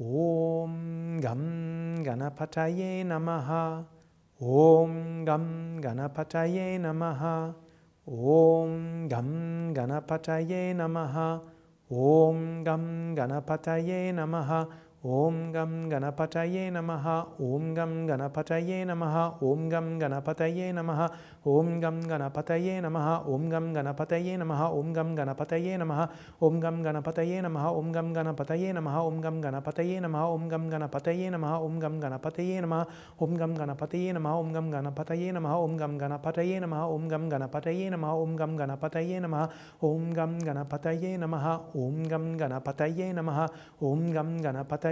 Om Gam Ganapataye Namaha. Om Gam Ganapataye Namaha. Om Gam Ganapataye Namaha. Om Gam Ganapataye Namaha. ओम गम गणपतये नमः ओं गम गणपतये नमः ओं गम गणपतये नमः ओं गम गणपतये नमः ओं गम गणपतये नमः ओं गम गणपतये नमः ओं गम गणपतये नमः ओं गम गणपतये नमः ओं गम गणपतये नमः ओं गम गणपतये नमः ओं गम गणपतये नमः ओं गम गणपतये नमः ओं गम गणपतये नमः ओं गम गणपतये नमः ओं गम गणपतये नमः ओं गम गणपतये नमः ओं गम गणपतये नमः ओं गम गणपतये नमः ओं गम गणपतये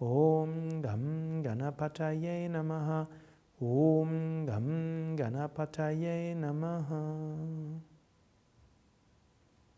Om Gam Ganapataye Namaha. Om Gam Ganapataye Namaha.